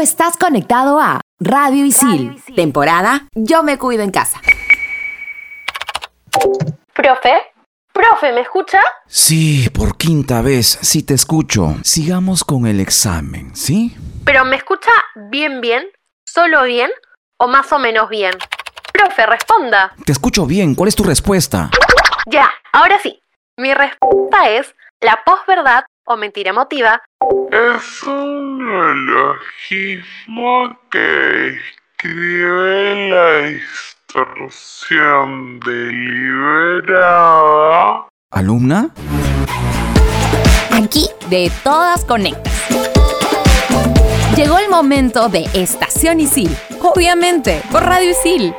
estás conectado a Radio Isil, temporada Yo me cuido en casa. Profe, profe, ¿me escucha? Sí, por quinta vez, sí te escucho. Sigamos con el examen, ¿sí? Pero ¿me escucha bien, bien? ¿Solo bien? ¿O más o menos bien? Profe, responda. Te escucho bien, ¿cuál es tu respuesta? Ya, ahora sí. Mi respuesta es la posverdad o mentira emotiva es un neologismo que describe la distorsión deliberada. ¿Alumna? Aquí de todas conectas. Llegó el momento de Estación Isil. Obviamente, por Radio Isil.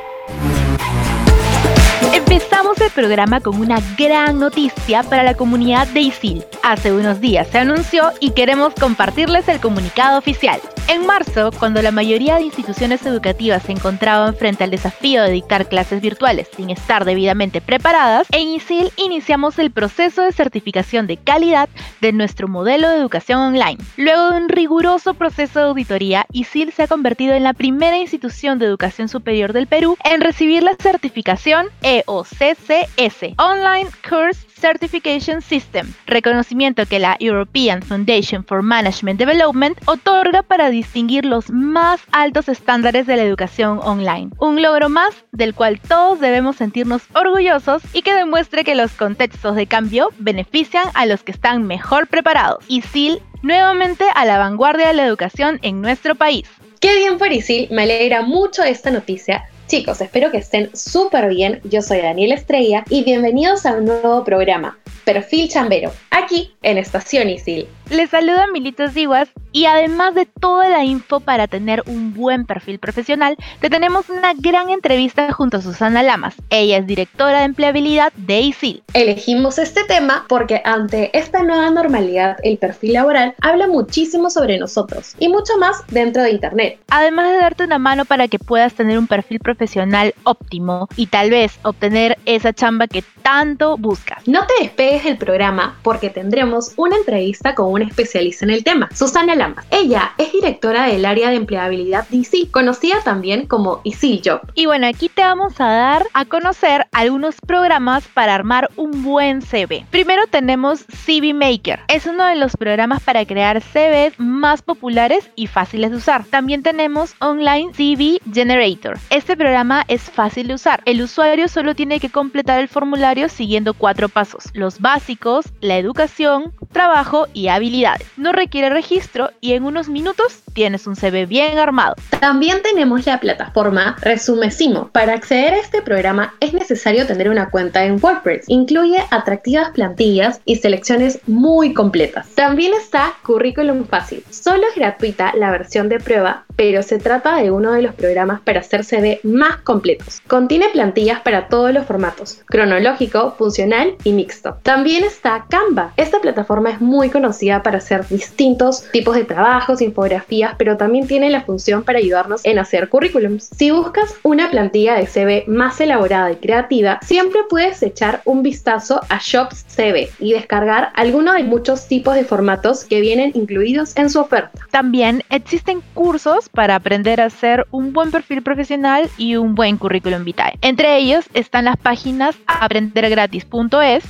Empezamos el programa con una gran noticia para la comunidad de ISIL. Hace unos días se anunció y queremos compartirles el comunicado oficial. En marzo, cuando la mayoría de instituciones educativas se encontraban frente al desafío de dictar clases virtuales sin estar debidamente preparadas, en ISIL iniciamos el proceso de certificación de calidad de nuestro modelo de educación online. Luego de un riguroso proceso de auditoría, ISIL se ha convertido en la primera institución de educación superior del Perú en recibir la certificación EOCCS, Online Course Certification System, reconocimiento que la European Foundation for Management Development otorga para distinguir los más altos estándares de la educación online. Un logro más del cual todos debemos sentirnos orgullosos y que demuestre que los contextos de cambio benefician a los que están mejor preparados. ISIL nuevamente a la vanguardia de la educación en nuestro país. Qué bien por me alegra mucho esta noticia Chicos, espero que estén súper bien. Yo soy Daniel Estrella y bienvenidos a un nuevo programa, Perfil Chambero, aquí en Estación Isil. Les saluda Militos Diguas y además de toda la info para tener un buen perfil profesional, te tenemos una gran entrevista junto a Susana Lamas. Ella es directora de empleabilidad de ISIL. Elegimos este tema porque ante esta nueva normalidad, el perfil laboral habla muchísimo sobre nosotros y mucho más dentro de Internet. Además de darte una mano para que puedas tener un perfil profesional óptimo y tal vez obtener esa chamba que tanto buscas. No te despegues del programa porque tendremos una entrevista con una especialista en el tema, Susana Lamas. Ella es directora del área de empleabilidad ISIL, conocida también como ISIL Job. Y bueno, aquí te vamos a dar a conocer algunos programas para armar un buen CV. Primero tenemos CV Maker. Es uno de los programas para crear CVs más populares y fáciles de usar. También tenemos Online CV Generator. Este programa es fácil de usar. El usuario solo tiene que completar el formulario siguiendo cuatro pasos. Los básicos, la educación, trabajo y habilidades. No requiere registro y en unos minutos tienes un CV bien armado. También tenemos la plataforma Resumecimo. Para acceder a este programa es necesario tener una cuenta en WordPress. Incluye atractivas plantillas y selecciones muy completas. También está Curriculum Fácil. Solo es gratuita la versión de prueba, pero se trata de uno de los programas para hacer CV más completos. Contiene plantillas para todos los formatos, cronológico, funcional y mixto. También está Canva. Esta plataforma es muy conocida para hacer distintos tipos de trabajos, infografías, pero también tiene la función para ayudarnos en hacer currículums. Si buscas una plantilla de CV más elaborada y creativa, siempre puedes echar un vistazo a Shops CV y descargar alguno de muchos tipos de formatos que vienen incluidos en su oferta. También existen cursos para aprender a hacer un buen perfil profesional y un buen currículum vitae. Entre ellos están las páginas aprendergratis.es,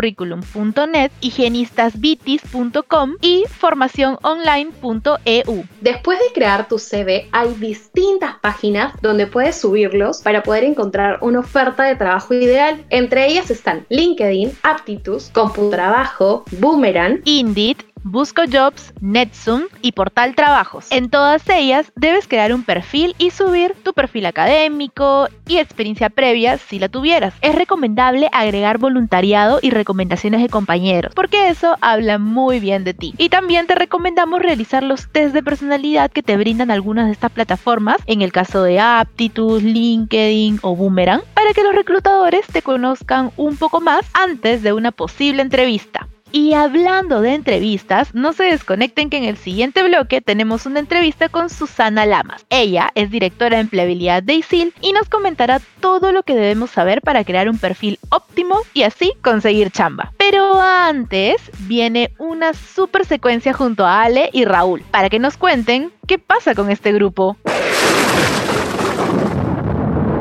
hacercurriculum.net, higienistasbitis.com y formaciononline.eu. Después de crear tu CV, hay distintas páginas donde puedes subirlos para poder encontrar una oferta de trabajo ideal. Entre ellas están LinkedIn, Aptitus, Computrabajo, Boomerang, Indeed, Busco Jobs, NetZoom y Portal Trabajos. En todas ellas debes crear un perfil y subir tu perfil académico y experiencia previa si la tuvieras. Es recomendable agregar voluntariado y recomendaciones de compañeros, porque eso habla muy bien de ti. Y también te recomendamos realizar los test de personalidad que te brindan algunas de estas plataformas, en el caso de Aptitude, LinkedIn o Boomerang, para que los reclutadores te conozcan un poco más antes de una posible entrevista. Y hablando de entrevistas, no se desconecten que en el siguiente bloque tenemos una entrevista con Susana Lamas. Ella es directora de empleabilidad de ISIL y nos comentará todo lo que debemos saber para crear un perfil óptimo y así conseguir chamba. Pero antes viene una super secuencia junto a Ale y Raúl para que nos cuenten qué pasa con este grupo.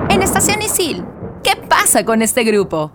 En Estación Isil, ¿qué pasa con este grupo?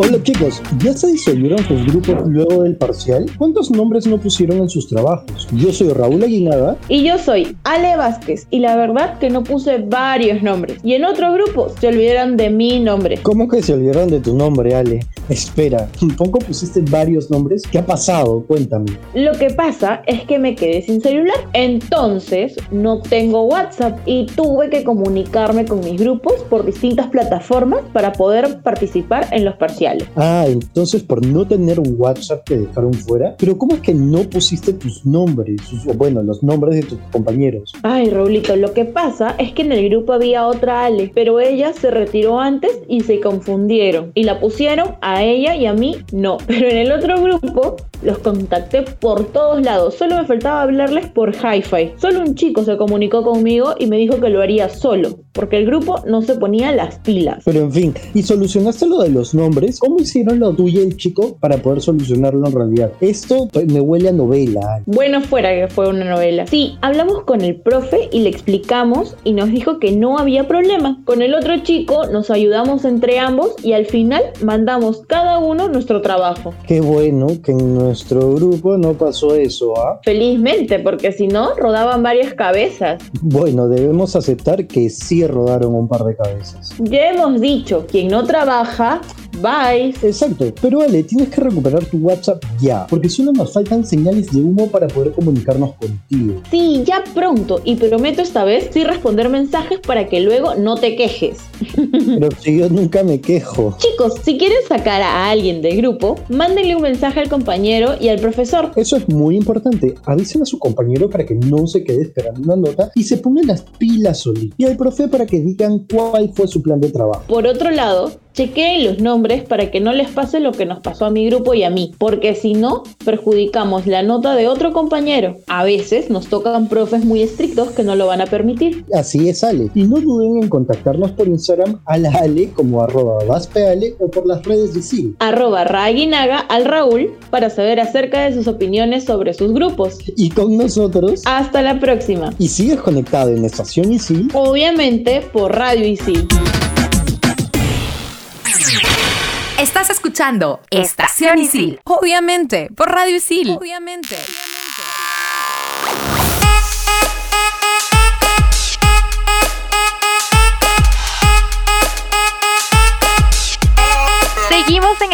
Hola chicos, ¿ya se disolvieron sus grupos luego del parcial? ¿Cuántos nombres no pusieron en sus trabajos? Yo soy Raúl Aguinaga. Y yo soy Ale Vázquez. Y la verdad que no puse varios nombres. Y en otro grupo se olvidaron de mi nombre. ¿Cómo que se olvidaron de tu nombre, Ale? Espera, ¿tampoco pusiste varios nombres? ¿Qué ha pasado? Cuéntame. Lo que pasa es que me quedé sin celular. Entonces no tengo WhatsApp y tuve que comunicarme con mis grupos por distintas plataformas para poder participar en los parciales. Ah, entonces por no tener un WhatsApp te dejaron fuera. Pero ¿cómo es que no pusiste tus nombres? O bueno, los nombres de tus compañeros. Ay, Raulito, lo que pasa es que en el grupo había otra Ale, pero ella se retiró antes y se confundieron. Y la pusieron a ella y a mí no. Pero en el otro grupo los contacté por todos lados. Solo me faltaba hablarles por hi-fi. Solo un chico se comunicó conmigo y me dijo que lo haría solo, porque el grupo no se ponía las pilas. Pero en fin, ¿y solucionaste lo de los nombres? ¿Cómo hicieron lo tuyo y el chico para poder solucionarlo en realidad? Esto me huele a novela. Bueno, fuera que fue una novela. Sí, hablamos con el profe y le explicamos y nos dijo que no había problema. Con el otro chico nos ayudamos entre ambos y al final mandamos cada uno nuestro trabajo. Qué bueno que en nuestro grupo no pasó eso, ¿ah? Felizmente, porque si no, rodaban varias cabezas. Bueno, debemos aceptar que sí rodaron un par de cabezas. Ya hemos dicho, quien no trabaja, bye. Exacto, pero Ale, tienes que recuperar tu WhatsApp ya, porque solo nos faltan señales de humo para poder comunicarnos contigo. Sí, ya pronto, y prometo esta vez sí responder mensajes para que luego no te quejes. Pero si yo nunca me quejo. Chicos, si quieren sacar a alguien del grupo, mándenle un mensaje al compañero y al profesor. Eso es muy importante. Avisen a su compañero para que no se quede esperando una nota y se pongan las pilas solito. Y al profe para que digan cuál fue su plan de trabajo. Por otro lado, chequeen los nombres para que no les pase lo que nos pasó a mi grupo y a mí, porque si no, perjudicamos la nota de otro compañero. A veces nos tocan profes muy estrictos que no lo van a permitir. Así es, Ale. Y no duden en contactarnos por Instagram a la Ale como arroba vaspeale o por las redes de SIL. Arroba Raguinaga al Raúl para saber acerca de sus opiniones sobre sus grupos. Y con nosotros. Hasta la próxima. Y sigues conectado en Estación Isil. Obviamente por Radio Isil. Estás escuchando Estación Isil. Obviamente, por Radio Isil. Obviamente.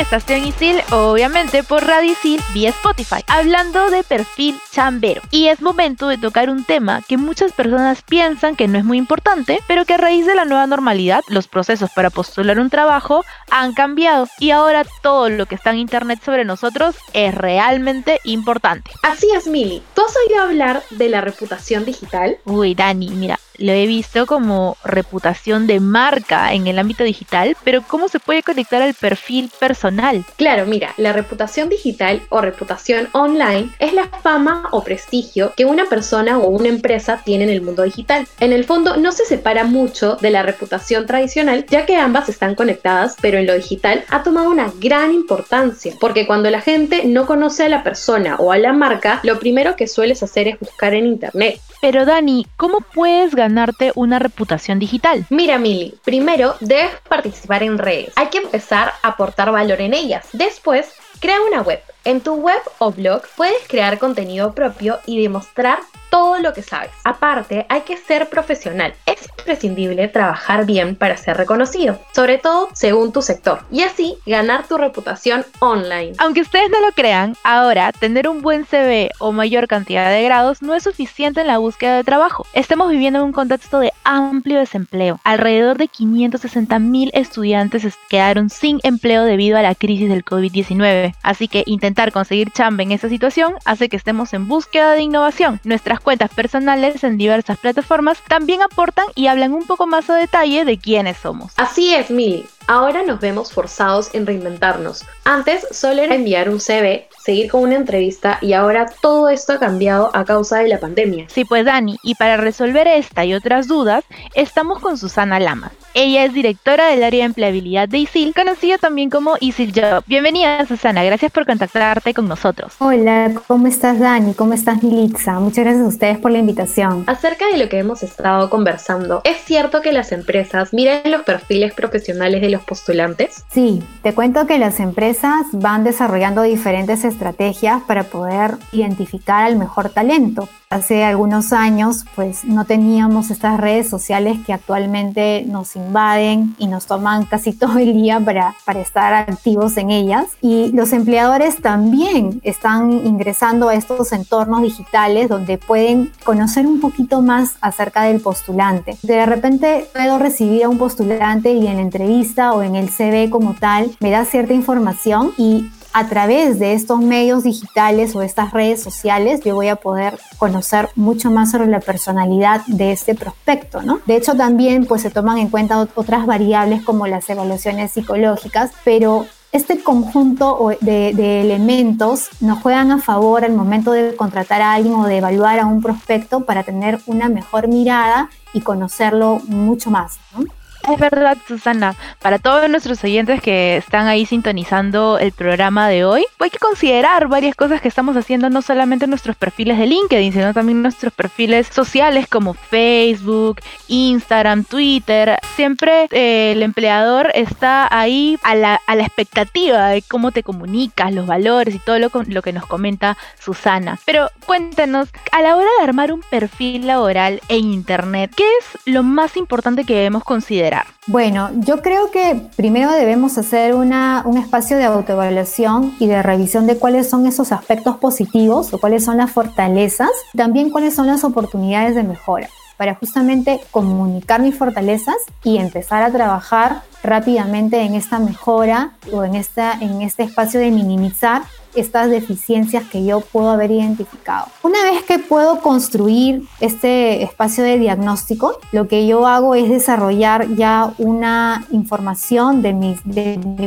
Estación Isil, obviamente por Radio Isil vía Spotify, hablando de perfil chambero. Y es momento de tocar un tema que muchas personas piensan que no es muy importante, pero que a raíz de la nueva normalidad, los procesos para postular un trabajo han cambiado y ahora todo lo que está en internet sobre nosotros es realmente importante. Así es, Mili. ¿Tú has oído hablar de la reputación digital? Uy, Dani, mira, lo he visto como reputación de marca en el ámbito digital, pero ¿cómo se puede conectar al perfil personal? Claro, mira, la reputación digital o reputación online es la fama o prestigio que una persona o una empresa tiene en el mundo digital. En el fondo no se separa mucho de la reputación tradicional, ya que ambas están conectadas, pero en lo digital ha tomado una gran importancia, porque cuando la gente no conoce a la persona o a la marca, lo primero que sueles hacer es buscar en internet. Pero Dani, ¿cómo puedes ganarte una reputación digital? Mira, Mili, primero debes participar en redes. Hay que empezar a aportar valor en ellas. Después, crea una web. En tu web o blog puedes crear contenido propio y demostrar todo lo que sabes. Aparte, hay que ser profesional. Es imprescindible trabajar bien para ser reconocido, sobre todo según tu sector, y así ganar tu reputación online. Aunque ustedes no lo crean, ahora tener un buen CV o mayor cantidad de grados no es suficiente en la búsqueda de trabajo. Estamos viviendo en un contexto de amplio desempleo. Alrededor de 560 mil estudiantes quedaron sin empleo debido a la crisis del COVID-19. Así que intentar conseguir chamba en esta situación hace que estemos en búsqueda de innovación. Nuestras cuentas personales en diversas plataformas también aportan y hablan un poco más a detalle de quiénes somos. Así es, Mili. Ahora nos vemos forzados en reinventarnos. Antes solo era enviar un CV, seguir con una entrevista y ahora todo esto ha cambiado a causa de la pandemia. Sí, pues Dani, y para resolver esta y otras dudas, estamos con Susana Lamas. Ella es directora del área de empleabilidad de ISIL, conocida también como ISIL Job. Bienvenida, Susana, gracias por contactarte con nosotros. Hola, ¿cómo estás, Dani? ¿Cómo estás, Militza? Muchas gracias a ustedes por la invitación. Acerca de lo que hemos estado conversando, ¿es cierto que las empresas miran los perfiles profesionales de los postulantes? Sí, te cuento que las empresas van desarrollando diferentes estrategias para poder identificar al mejor talento. Hace algunos años, pues no teníamos estas redes sociales que actualmente nos invaden y nos toman casi todo el día para, estar activos en ellas. Y los empleadores también están ingresando a estos entornos digitales donde pueden conocer un poquito más acerca del postulante. De repente puedo recibir a un postulante y en la entrevista o en el CV como tal me da cierta información y a través de estos medios digitales o estas redes sociales yo voy a poder conocer mucho más sobre la personalidad de este prospecto, ¿no? De hecho también pues se toman en cuenta otras variables como las evaluaciones psicológicas, pero este conjunto de, de, elementos nos juegan a favor al momento de contratar a alguien o de evaluar a un prospecto para tener una mejor mirada y conocerlo mucho más. ¿no? Es verdad, Susana. Para todos nuestros oyentes que están ahí sintonizando el programa de hoy, hay que considerar varias cosas que estamos haciendo, no solamente nuestros perfiles de LinkedIn, sino también nuestros perfiles sociales como Facebook, Instagram, Twitter. Siempre eh, el empleador está ahí a la, expectativa de cómo te comunicas, los valores y todo lo, lo que nos comenta Susana. Pero cuéntanos, a la hora de armar un perfil laboral en Internet, ¿qué es lo más importante que debemos considerar? Bueno, yo creo que primero debemos hacer una, un espacio de autoevaluación y de revisión de cuáles son esos aspectos positivos o cuáles son las fortalezas, también cuáles son las oportunidades de mejora para justamente comunicar mis fortalezas y empezar a trabajar rápidamente en esta mejora o en, esta, en este espacio de minimizar estas deficiencias que yo puedo haber identificado. Una vez que puedo construir este espacio de diagnóstico, lo que yo hago es desarrollar ya una información de mi,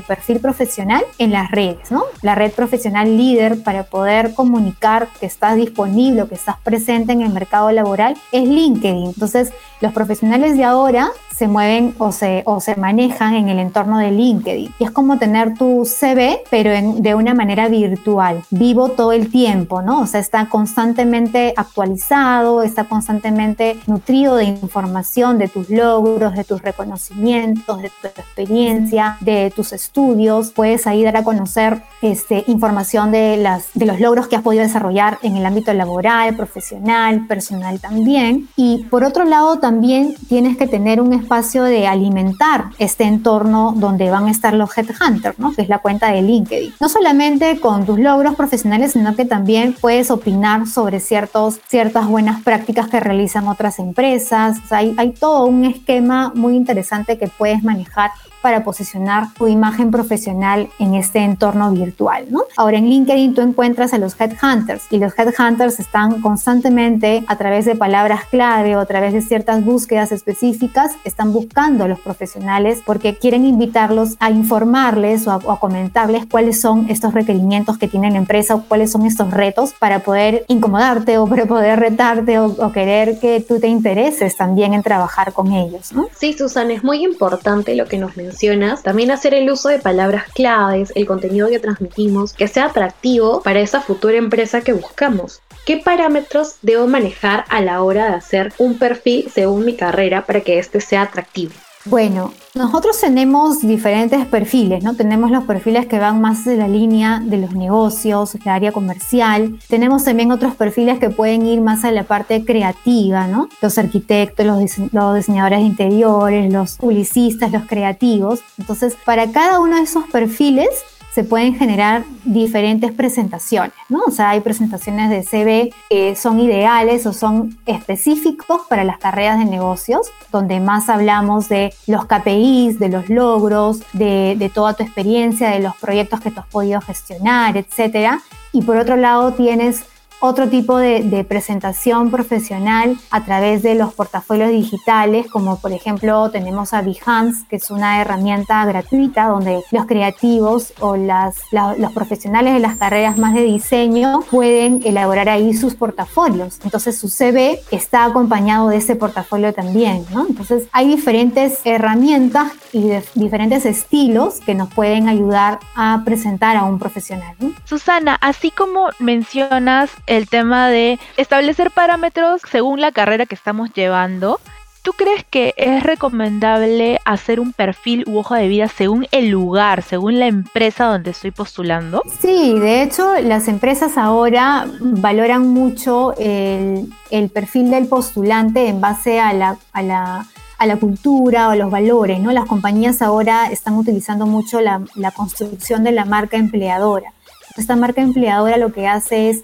perfil profesional en las redes, ¿no? La red profesional líder para poder comunicar que estás disponible que estás presente en el mercado laboral es LinkedIn. Entonces, los profesionales de ahora se mueven o se, o se manejan en el entorno de LinkedIn. Y es como tener tu CV, pero de una manera virtual, vivo todo el tiempo, ¿no? O sea, está constantemente actualizado, está constantemente nutrido de información, de tus logros, de tus reconocimientos, de tu experiencia, de tus estudios. Puedes ahí dar a conocer este, información de, las, de los logros que has podido desarrollar en el ámbito laboral, profesional, personal también. Y por otro lado, también tienes que tener un espacio de alimentar este entorno donde van a estar los headhunters, ¿no? que es la cuenta de LinkedIn. No solamente con tus logros profesionales, sino que también puedes opinar sobre ciertos, ciertas buenas prácticas que realizan otras empresas. hay, hay todo un esquema muy interesante que puedes manejar para posicionar tu imagen profesional en este entorno virtual, ¿no? Ahora en LinkedIn tú encuentras a los headhunters y los headhunters están constantemente a través de palabras clave o a través de ciertas búsquedas específicas, están buscando a los profesionales porque quieren invitarlos a informarles o a, comentarles cuáles son estos requerimientos que tiene la empresa o cuáles son estos retos para poder incomodarte o para poder retarte o, querer que tú te intereses también en trabajar con ellos, ¿no? Sí, Susana, es muy importante lo que nos mencionas también hacer el uso de palabras claves, el contenido que transmitimos, que sea atractivo para esa futura empresa que buscamos. ¿Qué parámetros debo manejar a la hora de hacer un perfil según mi carrera para que este sea atractivo? Bueno, nosotros tenemos diferentes perfiles, ¿no? Tenemos los perfiles que van más de la línea de los negocios, la área comercial. Tenemos también otros perfiles que pueden ir más a la parte creativa, ¿no? Los arquitectos, los, los diseñadores de interiores, los publicistas, los creativos. Entonces, para cada uno de esos perfiles se pueden generar diferentes presentaciones, ¿no? O sea, hay presentaciones de CV que son ideales o son específicos para las carreras de negocios, donde más hablamos de los KPIs, de los logros, de, toda tu experiencia, de los proyectos que tú has podido gestionar, etcétera. Y por otro lado tienes otro tipo de, de, presentación profesional a través de los portafolios digitales, como por ejemplo tenemos a Behance, que es una herramienta gratuita donde los creativos o las, la, los profesionales de las carreras más de diseño pueden elaborar ahí sus portafolios. Entonces su CV está acompañado de ese portafolio también, ¿no? Entonces hay diferentes herramientas y diferentes estilos que nos pueden ayudar a presentar a un profesional. ¿no? Susana, así como mencionas el tema de establecer parámetros según la carrera que estamos llevando, ¿Tú crees que es recomendable hacer un perfil u hoja de vida según el lugar, según la empresa donde estoy postulando? Sí, de hecho las empresas ahora valoran mucho el, perfil del postulante en base a la, a la a cultura o los valores, ¿no? Las compañías ahora están utilizando mucho la, construcción de la marca empleadora. Esta marca empleadora lo que hace es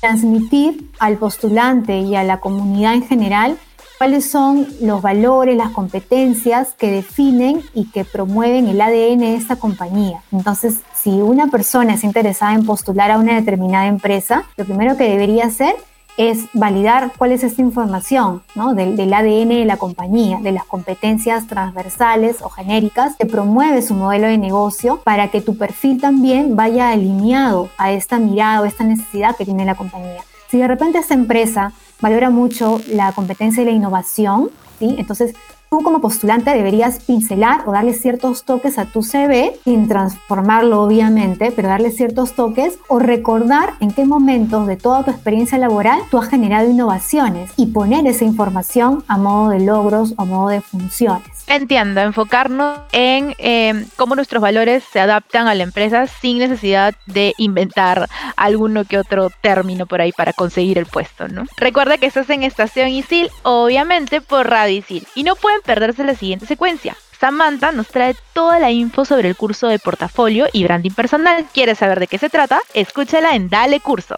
transmitir al postulante y a la comunidad en general cuáles son los valores, las competencias que definen y que promueven el ADN de esta compañía. Entonces, si una persona es interesada en postular a una determinada empresa, lo primero que debería hacer es validar cuál es esta información ¿no? del, del, ADN de la compañía, de las competencias transversales o genéricas que promueve su modelo de negocio para que tu perfil también vaya alineado a esta mirada o esta necesidad que tiene la compañía. Si de repente esta empresa valora mucho la competencia y la innovación, ¿sí? entonces tú como postulante deberías pincelar o darle ciertos toques a tu CV, sin transformarlo obviamente, pero darle ciertos toques o recordar en qué momentos de toda tu experiencia laboral tú has generado innovaciones y poner esa información a modo de logros o modo de funciones. Entiendo, enfocarnos en eh, cómo nuestros valores se adaptan a la empresa sin necesidad de inventar alguno que otro término por ahí para conseguir el puesto, ¿no? Recuerda que estás en Estación Isil, obviamente por Radio Isil, y no pueden perderse la siguiente secuencia. Samantha nos trae toda la info sobre el curso de portafolio y branding personal. ¿Quieres saber de qué se trata? Escúchala en Dale Curso.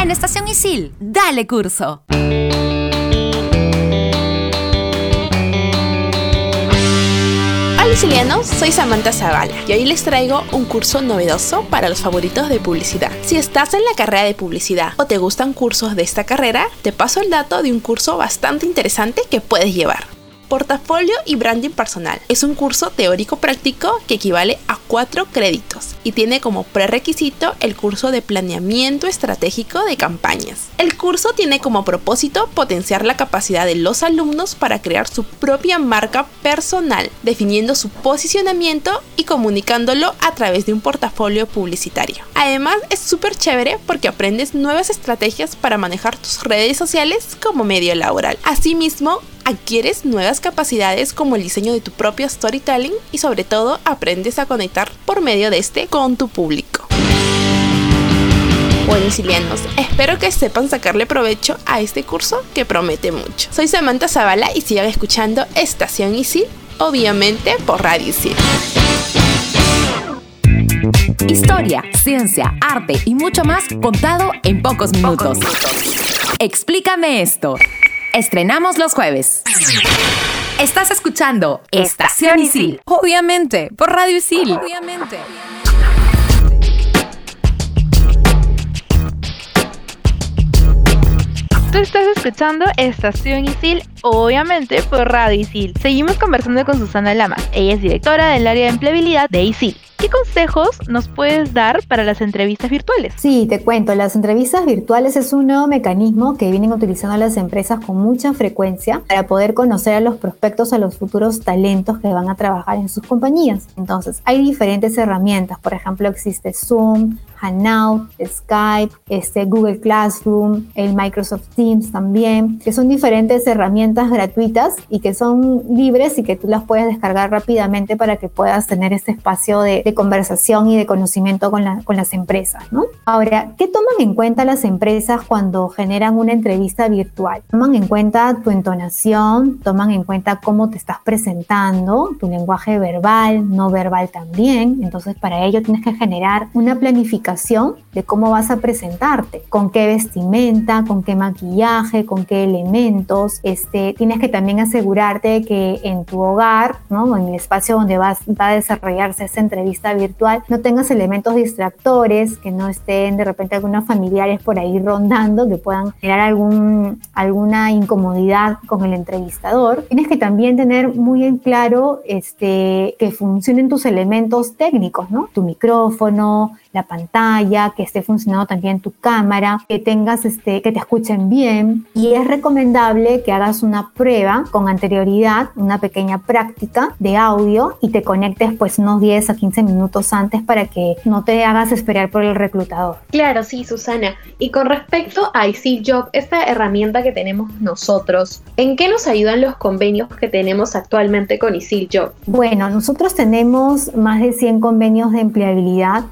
En Estación Isil, Dale Curso. Hola sicilianos, soy Samantha Zavala y hoy les traigo un curso novedoso para los favoritos de publicidad. Si estás en la carrera de publicidad o te gustan cursos de esta carrera, te paso el dato de un curso bastante interesante que puedes llevar. Portafolio y Branding Personal. Es un curso teórico práctico que equivale a cuatro créditos y tiene como prerequisito el curso de planeamiento estratégico de campañas. El curso tiene como propósito potenciar la capacidad de los alumnos para crear su propia marca personal, definiendo su posicionamiento y comunicándolo a través de un portafolio publicitario. Además es súper chévere porque aprendes nuevas estrategias para manejar tus redes sociales como medio laboral. Asimismo, adquieres nuevas capacidades como el diseño de tu propio storytelling y sobre todo aprendes a conectar por medio de este con tu público. Bueno, sicilianos, espero que sepan sacarle provecho a este curso que promete mucho. Soy Samantha Zavala y sigan escuchando Estación Isil, obviamente por Radio Isil. Historia, ciencia, arte y mucho más contado en pocos minutos. Explícame esto. Estrenamos los jueves. Estás escuchando Estación Isil. Obviamente, por Radio Isil. Obviamente. Tú estás escuchando Estación Isil, obviamente por Radio Isil. Seguimos conversando con Susana Lama. Ella es directora del área de empleabilidad de Isil. ¿Qué consejos nos puedes dar para las entrevistas virtuales? Sí, te cuento, las entrevistas virtuales es un nuevo mecanismo que vienen utilizando las empresas con mucha frecuencia para poder conocer a los prospectos, a los futuros talentos que van a trabajar en sus compañías. Entonces, hay diferentes herramientas, por ejemplo, existe Zoom, Hangout, Skype, este, Google Classroom, el Microsoft Teams también, que son diferentes herramientas gratuitas y que son libres y que tú las puedes descargar rápidamente para que puedas tener este espacio de, de conversación y de conocimiento con, la, con las empresas. ¿no? Ahora, ¿qué toman en cuenta las empresas cuando generan una entrevista virtual? Toman en cuenta tu entonación, toman en cuenta cómo te estás presentando, tu lenguaje verbal, no verbal también. Entonces, para ello tienes que generar una planificación de cómo vas a presentarte, con qué vestimenta, con qué maquillaje, con qué elementos, este, este, tienes que también asegurarte que en tu hogar, ¿no? en el espacio donde vas, va a desarrollarse esa entrevista virtual, no tengas elementos distractores, que no estén de repente algunos familiares por ahí rondando, que puedan generar algún, alguna incomodidad con el entrevistador. Tienes que también tener muy en claro este, que funcionen tus elementos técnicos, ¿no? Tu micrófono, la pantalla, que esté funcionando también tu cámara, que tengas este, que te escuchen bien y es recomendable que hagas una prueba con anterioridad, una pequeña práctica de audio y te conectes pues unos 10 a 15 minutos antes para que no te hagas esperar por el reclutador. Claro, sí, Susana. Y con respecto a Job, esta herramienta que tenemos nosotros, ¿en qué nos ayudan los convenios que tenemos actualmente con Job? Bueno, nosotros tenemos más de 100 convenios de empleabilidad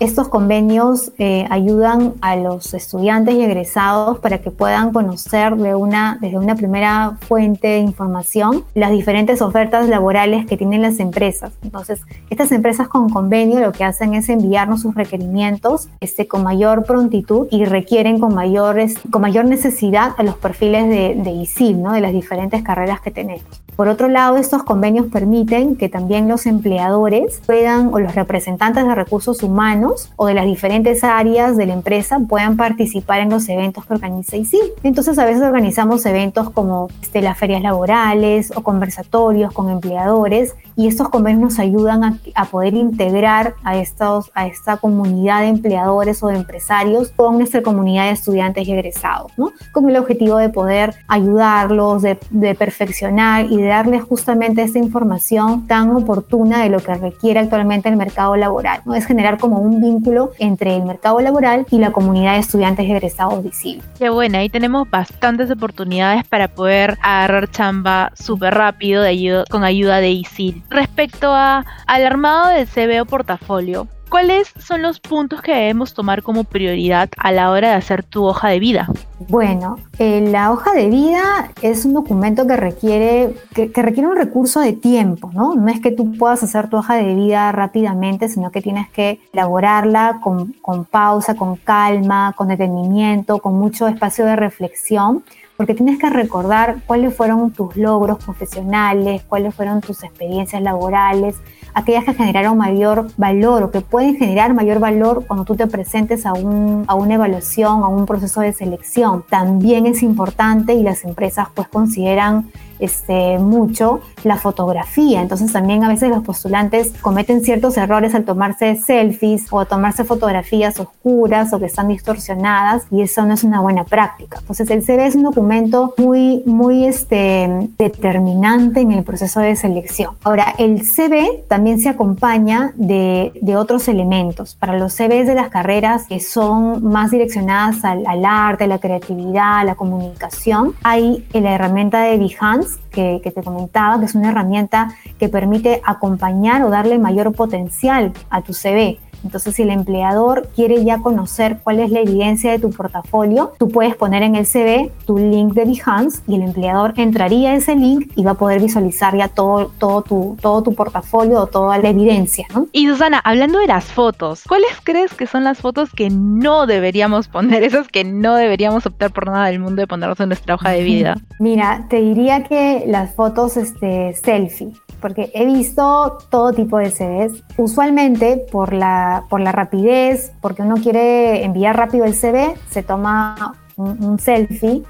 estos convenios eh, ayudan a los estudiantes y egresados para que puedan conocer de una, desde una primera fuente de información las diferentes ofertas laborales que tienen las empresas. Entonces, estas empresas con convenio lo que hacen es enviarnos sus requerimientos este, con mayor prontitud y requieren con, mayores, con mayor necesidad a los perfiles de, de ¿no? de las diferentes carreras que tenemos. Por otro lado, estos convenios permiten que también los empleadores puedan, o los representantes de recursos humanos o de las diferentes áreas de la empresa puedan participar en los eventos que organiza ISIL. Entonces, a veces organizamos eventos como este, las ferias laborales o conversatorios con empleadores y estos convenios nos ayudan a, poder integrar a, estos, a esta comunidad de empleadores o de empresarios con nuestra comunidad de estudiantes y egresados, ¿no? con el objetivo de poder ayudarlos, de, de perfeccionar y de darles justamente esta información tan oportuna de lo que requiere actualmente el mercado laboral. ¿no? Es generar como un vínculo entre el mercado laboral y la comunidad de estudiantes egresados visibles. Qué bueno, ahí tenemos bastantes oportunidades para poder agarrar chamba súper rápido de con ayuda de ISIL. Respecto a, al armado del CV portafolio, ¿Cuáles son los puntos que debemos tomar como prioridad a la hora de hacer tu hoja de vida? Bueno, eh, la hoja de vida es un documento que requiere, que, requiere un recurso de tiempo, ¿no? No es que tú puedas hacer tu hoja de vida rápidamente, sino que tienes que elaborarla con, con pausa, con calma, con detenimiento, con mucho espacio de reflexión porque tienes que recordar cuáles fueron tus logros profesionales, cuáles fueron tus experiencias laborales, aquellas que generaron mayor valor o que pueden generar mayor valor cuando tú te presentes a, un, a una evaluación, a un proceso de selección. También es importante y las empresas pues consideran este, mucho la fotografía. Entonces también a veces los postulantes cometen ciertos errores al tomarse selfies o a tomarse fotografías oscuras o que están distorsionadas y eso no es una buena práctica. Entonces el CV es un documento muy, muy este, determinante en el proceso de selección. Ahora, el CV también se acompaña de, otros elementos. Para los CVs de las carreras que son más direccionadas al, arte, la creatividad, la comunicación, hay la herramienta de Behance que, te comentaba, que es una herramienta que permite acompañar o darle mayor potencial a tu CV. Entonces, si el empleador quiere ya conocer cuál es la evidencia de tu portafolio, tú puedes poner en el CV tu link de Behance y el empleador entraría a ese link y va a poder visualizar ya todo, todo, tu, todo tu portafolio o toda la evidencia. Y Susana, hablando de las fotos, ¿cuáles crees que son las fotos que no deberíamos poner, esas que no deberíamos optar por nada del mundo de ponernos en nuestra hoja de vida? Mira, te diría que las fotos este, selfie porque he visto todo tipo de CVs. Usualmente por la, por la rapidez, porque uno quiere enviar rápido el CV, se toma un, selfie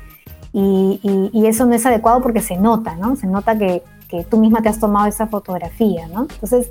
y, y, eso no es adecuado porque se nota, ¿no? Se nota que, que tú misma te has tomado esa fotografía, ¿no? Entonces,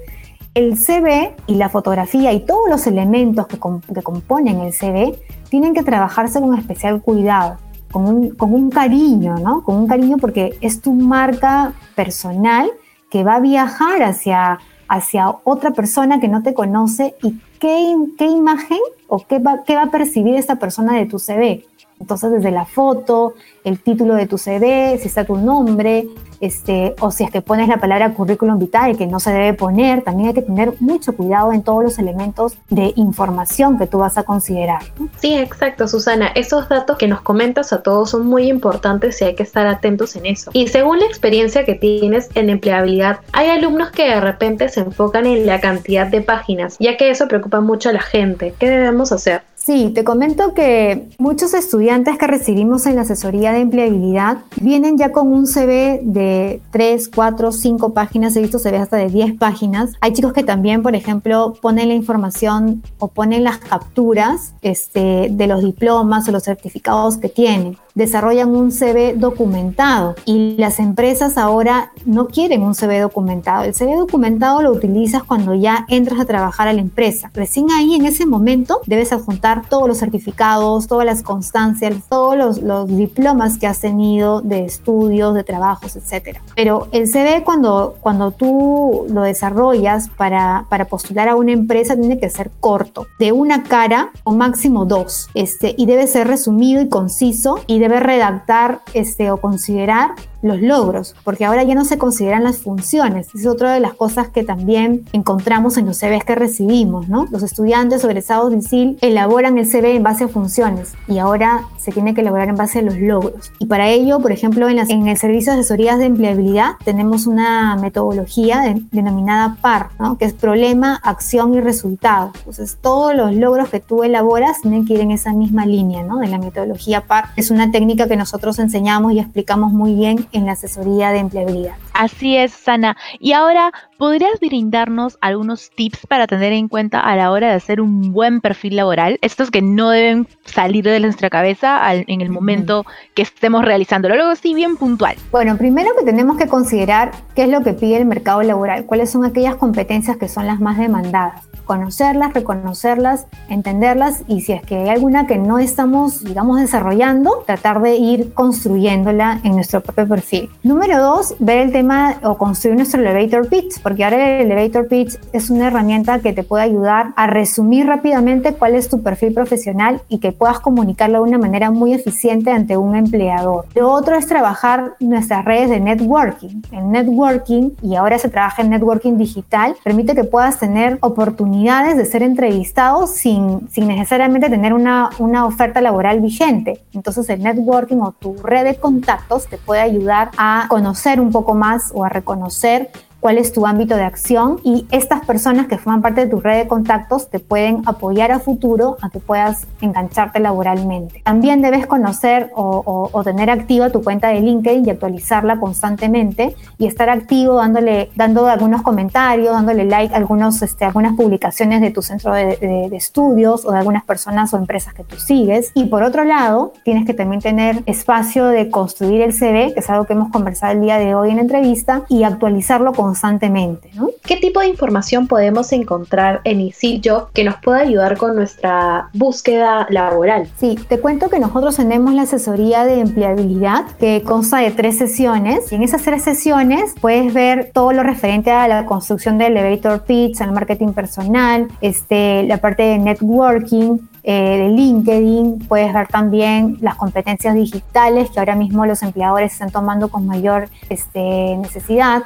el CV y la fotografía y todos los elementos que, que componen el CV tienen que trabajarse con especial cuidado. Con un, con un, cariño, ¿no? Con un cariño porque es tu marca personal que va a viajar hacia, hacia otra persona que no te conoce y qué, qué imagen o qué va, qué va a percibir esta persona de tu CV. Entonces, desde la foto, el título de tu CV, si está tu nombre, este, o si es que pones la palabra currículum vitae, que no se debe poner, también hay que tener mucho cuidado en todos los elementos de información que tú vas a considerar. Sí, exacto, Susana. Esos datos que nos comentas a todos son muy importantes y hay que estar atentos en eso. Y según la experiencia que tienes en empleabilidad, hay alumnos que de repente se enfocan en la cantidad de páginas, ya que eso preocupa mucho a la gente. ¿Qué debemos hacer? Sí, te comento que muchos estudiantes que recibimos en la asesoría de empleabilidad vienen ya con un CV de 3, 4, 5 páginas, he visto CV hasta de 10 páginas. Hay chicos que también, por ejemplo, ponen la información o ponen las capturas este, de los diplomas o los certificados que tienen desarrollan un CV documentado y las empresas ahora no quieren un CV documentado. El CV documentado lo utilizas cuando ya entras a trabajar a la empresa. Recién ahí en ese momento debes adjuntar todos los certificados, todas las constancias, todos los, los diplomas que has tenido de estudios, de trabajos, etc. Pero el CV cuando, cuando tú lo desarrollas para, para postular a una empresa tiene que ser corto, de una cara o máximo dos, este, y debe ser resumido y conciso y debe redactar este, o considerar los logros, porque ahora ya no se consideran las funciones. Es otra de las cosas que también encontramos en los CVs que recibimos, ¿no? Los estudiantes egresados de ISIL elaboran el CV en base a funciones y ahora se tiene que elaborar en base a los logros. Y para ello, por ejemplo, en, el servicio de asesorías de empleabilidad tenemos una metodología denominada PAR, ¿no? que es problema, acción y resultado. Entonces, todos los logros que tú elaboras tienen que ir en esa misma línea ¿no? de la metodología PAR. Es una técnica que nosotros enseñamos y explicamos muy bien en la asesoría de empleabilidad. Así es, Sana. Y ahora, ¿podrías brindarnos algunos tips para tener en cuenta a la hora de hacer un buen perfil laboral? Estos que no deben salir de nuestra cabeza en el momento que estemos realizándolo. Luego sí, bien puntual. Bueno, primero que tenemos que considerar qué es lo que pide el mercado laboral, cuáles son aquellas competencias que son las más demandadas conocerlas, reconocerlas, entenderlas y si es que hay alguna que no estamos, digamos, desarrollando, tratar de ir construyéndola en nuestro propio perfil. Número dos, ver el tema o construir nuestro elevator pitch, porque ahora el elevator pitch es una herramienta que te puede ayudar a resumir rápidamente cuál es tu perfil profesional y que puedas comunicarlo de una manera muy eficiente ante un empleador. Lo otro es trabajar nuestras redes de networking. El networking, y ahora se trabaja en networking digital, permite que puedas tener oportunidades de ser entrevistados sin, sin necesariamente tener una, una oferta laboral vigente. Entonces el networking o tu red de contactos te puede ayudar a conocer un poco más o a reconocer cuál es tu ámbito de acción y estas personas que forman parte de tu red de contactos te pueden apoyar a futuro a que puedas engancharte laboralmente. También debes conocer o, tener activa tu cuenta de LinkedIn y actualizarla constantemente y estar activo dándole, dando algunos comentarios, dándole like a algunos, este, algunas publicaciones de tu centro de, de estudios o de algunas personas o empresas que tú sigues. Y por otro lado, tienes que también tener espacio de construir el CV, que es algo que hemos conversado el día de hoy en la entrevista, y actualizarlo con constantemente. ¿no? ¿Qué tipo de información podemos encontrar en Isil Job que nos pueda ayudar con nuestra búsqueda laboral? Sí, te cuento que nosotros tenemos la asesoría de empleabilidad que consta de tres sesiones y en esas tres sesiones puedes ver todo lo referente a la construcción del elevator pitch, al marketing personal, este, la parte de networking, eh, de LinkedIn, puedes ver también las competencias digitales que ahora mismo los empleadores están tomando con mayor este, necesidad.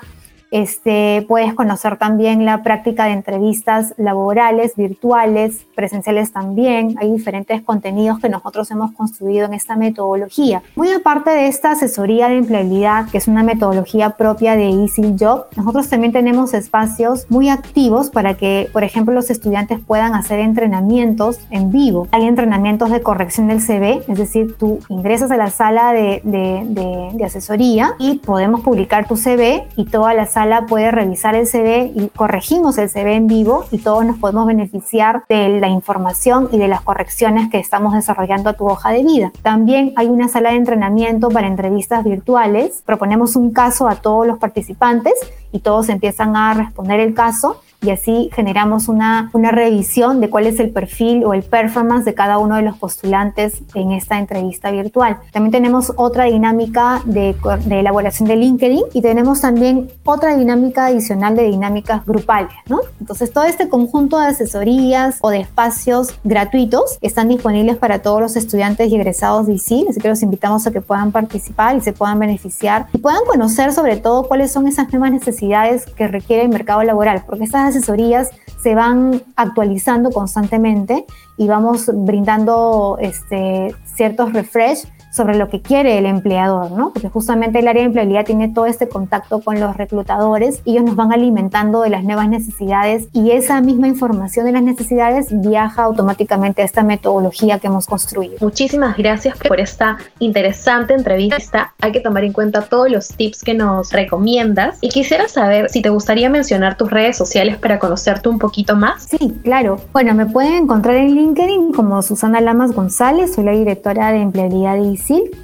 Este, puedes conocer también la práctica de entrevistas laborales, virtuales, presenciales también. Hay diferentes contenidos que nosotros hemos construido en esta metodología. Muy aparte de esta asesoría de empleabilidad, que es una metodología propia de Easy Job, nosotros también tenemos espacios muy activos para que, por ejemplo, los estudiantes puedan hacer entrenamientos en vivo. Hay entrenamientos de corrección del CV, es decir, tú ingresas a la sala de, de, de asesoría y podemos publicar tu CV y toda la sala puede revisar el CV y corregimos el CV en vivo y todos nos podemos beneficiar de la información y de las correcciones que estamos desarrollando a tu hoja de vida. También hay una sala de entrenamiento para entrevistas virtuales. Proponemos un caso a todos los participantes y todos empiezan a responder el caso y así generamos una, una revisión de cuál es el perfil o el performance de cada uno de los postulantes en esta entrevista virtual. También tenemos otra dinámica de, de elaboración de LinkedIn y tenemos también otra dinámica adicional de dinámicas grupales, ¿no? Entonces todo este conjunto de asesorías o de espacios gratuitos están disponibles para todos los estudiantes y egresados de ICIL, así que los invitamos a que puedan participar y se puedan beneficiar y puedan conocer sobre todo cuáles son esas nuevas necesidades que requiere el mercado laboral, porque estas asesorías se van actualizando constantemente y vamos brindando este, ciertos refresh sobre lo que quiere el empleador, ¿no? Porque justamente el área de empleabilidad tiene todo este contacto con los reclutadores y ellos nos van alimentando de las nuevas necesidades y esa misma información de las necesidades viaja automáticamente a esta metodología que hemos construido. Muchísimas gracias por esta interesante entrevista. Hay que tomar en cuenta todos los tips que nos recomiendas y quisiera saber si te gustaría mencionar tus redes sociales para conocerte un poquito más. Sí, claro. Bueno, me pueden encontrar en LinkedIn como Susana Lamas González, soy la directora de empleabilidad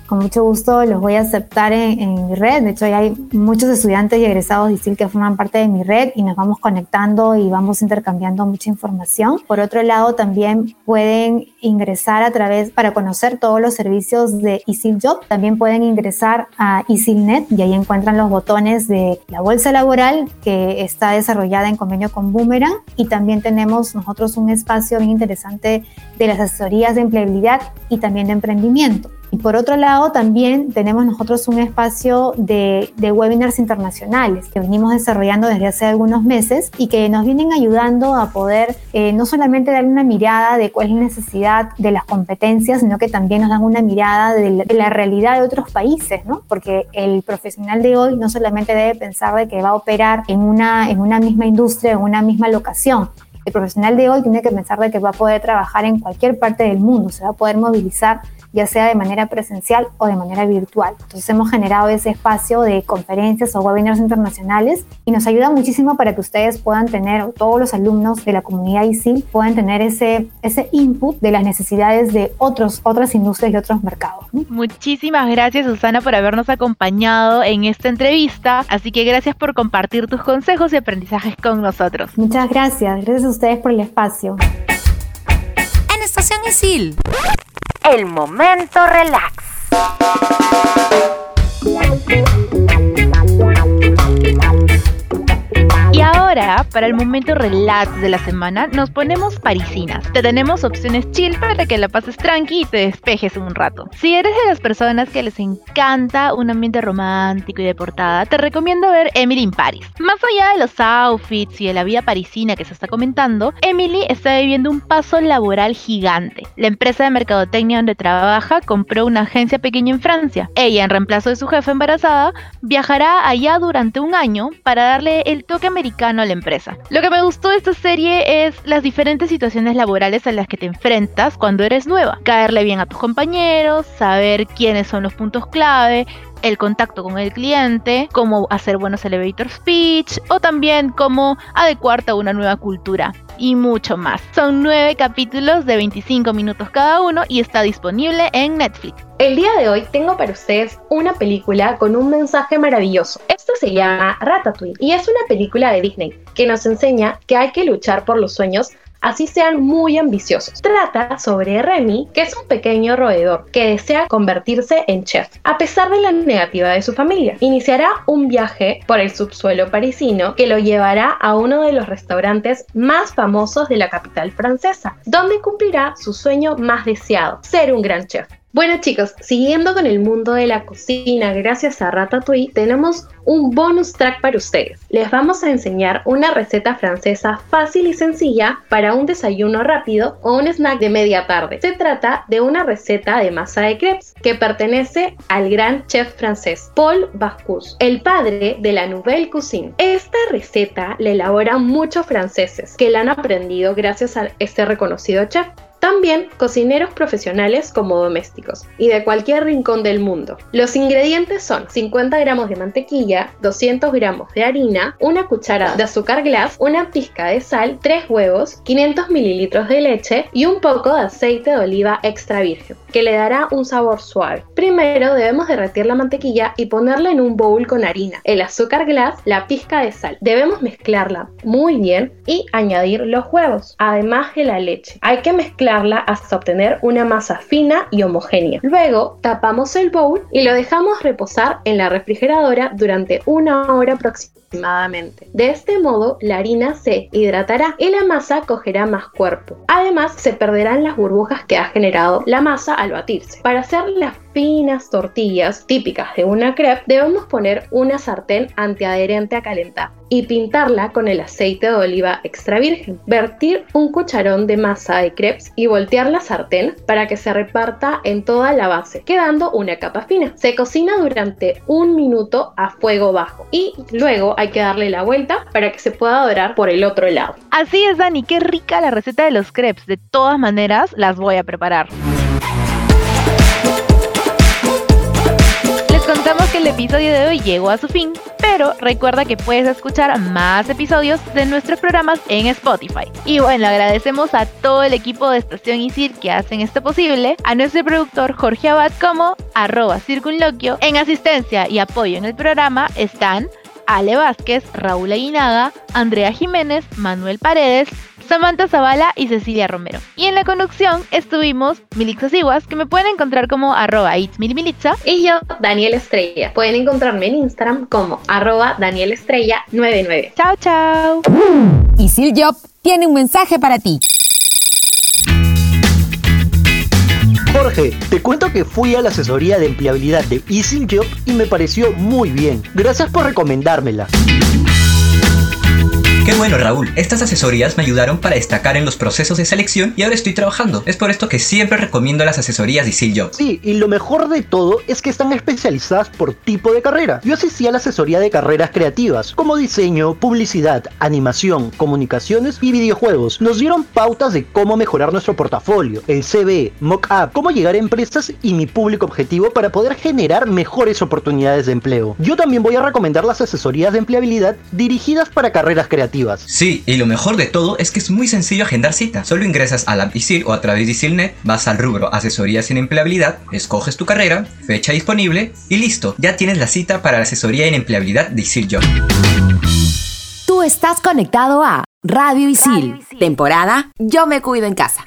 con mucho gusto los voy a aceptar en, mi red. De hecho, hay muchos estudiantes y egresados de ISIL que forman parte de mi red y nos vamos conectando y vamos intercambiando mucha información. Por otro lado, también pueden ingresar a través, para conocer todos los servicios de ISIL Job, también pueden ingresar a ISILNet y ahí encuentran los botones de la bolsa laboral que está desarrollada en convenio con Boomerang y también tenemos nosotros un espacio bien interesante de las asesorías de empleabilidad y también de emprendimiento. Y por otro lado, también tenemos nosotros un espacio de, webinars internacionales que venimos desarrollando desde hace algunos meses y que nos vienen ayudando a poder eh, no solamente dar una mirada de cuál es la necesidad de las competencias, sino que también nos dan una mirada de la, realidad de otros países, ¿no? Porque el profesional de hoy no solamente debe pensar de que va a operar en una, en una misma industria, en una misma locación, el profesional de hoy tiene que pensar de que va a poder trabajar en cualquier parte del mundo, se va a poder movilizar ya sea de manera presencial o de manera virtual. Entonces hemos generado ese espacio de conferencias o webinars internacionales y nos ayuda muchísimo para que ustedes puedan tener, todos los alumnos de la comunidad ISIL puedan tener ese, ese input de las necesidades de otros, otras industrias y otros mercados. Muchísimas gracias Susana por habernos acompañado en esta entrevista, así que gracias por compartir tus consejos y aprendizajes con nosotros. Muchas gracias, gracias a ustedes por el espacio. En Estación ISIL el momento relax. Ahora, para el momento relax de la semana, nos ponemos parisinas. Te tenemos opciones chill para que la pases tranqui y te despejes un rato. Si eres de las personas que les encanta un ambiente romántico y de portada, te recomiendo ver Emily in Paris. Más allá de los outfits y de la vida parisina que se está comentando, Emily está viviendo un paso laboral gigante. La empresa de mercadotecnia donde trabaja compró una agencia pequeña en Francia. Ella, en reemplazo de su jefa embarazada, viajará allá durante un año para darle el toque americano a la empresa. Lo que me gustó de esta serie es las diferentes situaciones laborales a las que te enfrentas cuando eres nueva. Caerle bien a tus compañeros, saber quiénes son los puntos clave, el contacto con el cliente, cómo hacer buenos elevator speech o también cómo adecuarte a una nueva cultura y mucho más. Son nueve capítulos de 25 minutos cada uno y está disponible en Netflix. El día de hoy tengo para ustedes una película con un mensaje maravilloso. Esta se llama Ratatouille y es una película de Disney que nos enseña que hay que luchar por los sueños así sean muy ambiciosos. Trata sobre Remy, que es un pequeño roedor que desea convertirse en chef, a pesar de la negativa de su familia. Iniciará un viaje por el subsuelo parisino que lo llevará a uno de los restaurantes más famosos de la capital francesa, donde cumplirá su sueño más deseado, ser un gran chef. Bueno chicos, siguiendo con el mundo de la cocina gracias a Ratatouille, tenemos un bonus track para ustedes. Les vamos a enseñar una receta francesa fácil y sencilla para un desayuno rápido o un snack de media tarde. Se trata de una receta de masa de crepes que pertenece al gran chef francés Paul Bocuse, el padre de la Nouvelle Cuisine. Esta receta la elaboran muchos franceses que la han aprendido gracias a este reconocido chef. También cocineros profesionales como domésticos y de cualquier rincón del mundo. Los ingredientes son 50 gramos de mantequilla, 200 gramos de harina, una cucharada de azúcar glass, una pizca de sal, 3 huevos, 500 mililitros de leche y un poco de aceite de oliva extra virgen, que le dará un sabor suave. Primero debemos derretir la mantequilla y ponerla en un bowl con harina, el azúcar glass, la pizca de sal. Debemos mezclarla muy bien y añadir los huevos, además de la leche. Hay que mezclar hasta obtener una masa fina y homogénea. Luego tapamos el bowl y lo dejamos reposar en la refrigeradora durante una hora aproximadamente. De este modo la harina se hidratará y la masa cogerá más cuerpo. Además se perderán las burbujas que ha generado la masa al batirse. Para hacer la finas tortillas típicas de una crepe, debemos poner una sartén antiadherente a calentar y pintarla con el aceite de oliva extra virgen. Vertir un cucharón de masa de crepes y voltear la sartén para que se reparta en toda la base, quedando una capa fina. Se cocina durante un minuto a fuego bajo y luego hay que darle la vuelta para que se pueda dorar por el otro lado. Así es, Dani, qué rica la receta de los crepes. De todas maneras, las voy a preparar. Contamos que el episodio de hoy llegó a su fin, pero recuerda que puedes escuchar más episodios de nuestros programas en Spotify. Y bueno, agradecemos a todo el equipo de Estación Isil que hacen esto posible, a nuestro productor Jorge Abad como arroba circunloquio. En asistencia y apoyo en el programa están Ale Vázquez, Raúl Aguinaga, Andrea Jiménez, Manuel Paredes, Samantha Zavala y Cecilia Romero. Y en la conducción estuvimos Milixa Siguas, que me pueden encontrar como arroba. Y yo, Daniel Estrella. Pueden encontrarme en Instagram como arroba Daniel Estrella 99. Chao, chao. Isil Job tiene un mensaje para ti. Jorge, te cuento que fui a la asesoría de empleabilidad de Easy Job y me pareció muy bien. Gracias por recomendármela. Qué bueno Raúl, estas asesorías me ayudaron para destacar en los procesos de selección y ahora estoy trabajando. Es por esto que siempre recomiendo las asesorías de Seal Jobs. Sí, y lo mejor de todo es que están especializadas por tipo de carrera. Yo asistí a la asesoría de carreras creativas, como diseño, publicidad, animación, comunicaciones y videojuegos. Nos dieron pautas de cómo mejorar nuestro portafolio, el CV, mock-up, cómo llegar a empresas y mi público objetivo para poder generar mejores oportunidades de empleo. Yo también voy a recomendar las asesorías de empleabilidad dirigidas para carreras creativas. Sí, y lo mejor de todo es que es muy sencillo agendar cita. Solo ingresas a la ISIL o a través de ISILNet, vas al rubro Asesorías en Empleabilidad, escoges tu carrera, fecha disponible y listo, ya tienes la cita para la asesoría en empleabilidad de ISIL Job. Tú estás conectado a Radio Isil, temporada Yo me cuido en casa.